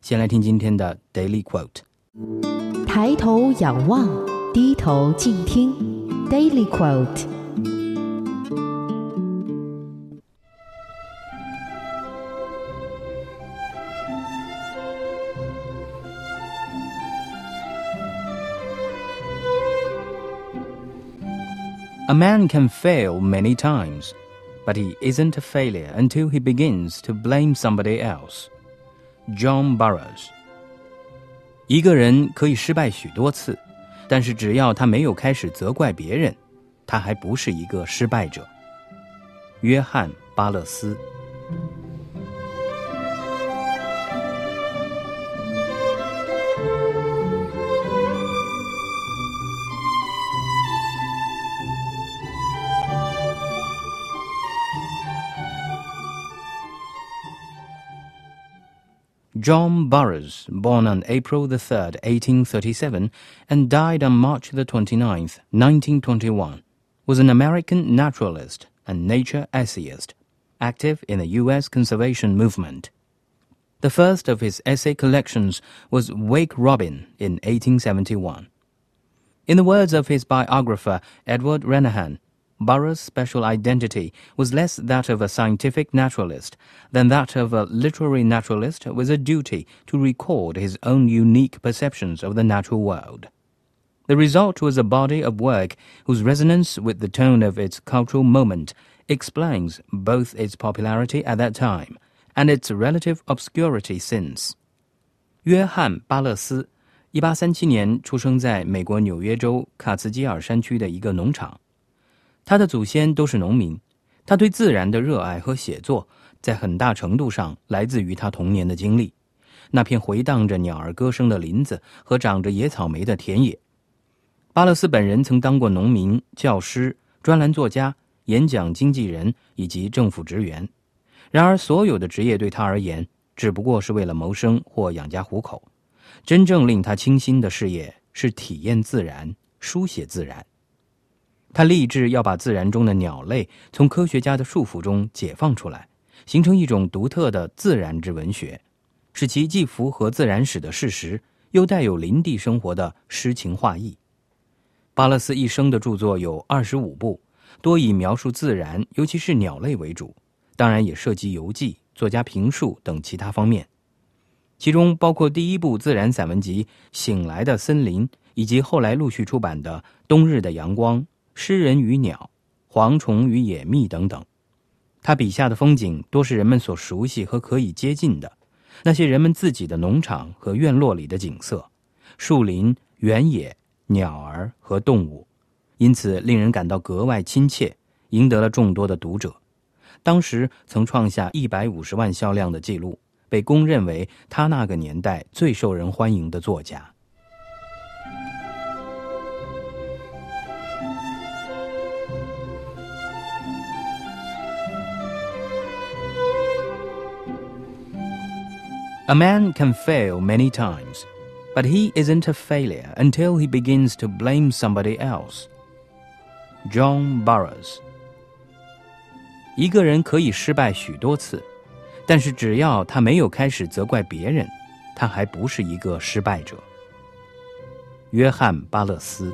先来听今天的 Daily Quote：抬头仰望，低头静听。Daily Quote。A man can fail many times, but he isn't a failure until he begins to blame somebody else. John Burroughs。一个人可以失败许多次，但是只要他没有开始责怪别人，他还不是一个失败者。约翰·巴勒斯。John Burroughs, born on April the 3rd, 1837, and died on March the 29th, 1921, was an American naturalist and nature essayist, active in the U.S. conservation movement. The first of his essay collections was Wake Robin in 1871. In the words of his biographer, Edward Renahan, Burroughs' special identity was less that of a scientific naturalist than that of a literary naturalist with a duty to record his own unique perceptions of the natural world. The result was a body of work whose resonance with the tone of its cultural moment explains both its popularity at that time and its relative obscurity since. 约翰·巴勒斯，一八三七年出生在美国纽约州卡茨基尔山区的一个农场。 他的祖先都是农民，他对自然的热爱和写作，在很大程度上来自于他童年的经历。那片回荡着鸟儿歌声的林子和长着野草莓的田野。巴勒斯本人曾当过农民、教师、专栏作家、演讲经纪人以及政府职员。然而，所有的职业对他而言，只不过是为了谋生或养家糊口。真正令他倾心的事业是体验自然、书写自然。他立志要把自然中的鸟类从科学家的束缚中解放出来，形成一种独特的自然之文学，使其既符合自然史的事实，又带有林地生活的诗情画意。巴勒斯一生的著作有二十五部，多以描述自然，尤其是鸟类为主，当然也涉及游记、作家评述等其他方面。其中包括第一部自然散文集《醒来的森林》，以及后来陆续出版的《冬日的阳光》。诗人与鸟、蝗虫与野蜜等等，他笔下的风景多是人们所熟悉和可以接近的，那些人们自己的农场和院落里的景色、树林、原野、鸟儿和动物，因此令人感到格外亲切，赢得了众多的读者。当时曾创下一百五十万销量的记录，被公认为他那个年代最受人欢迎的作家。A man can fail many times, but he isn't a failure until he begins to blame somebody else. John Burroughs。一个人可以失败许多次，但是只要他没有开始责怪别人，他还不是一个失败者。约翰·巴勒斯。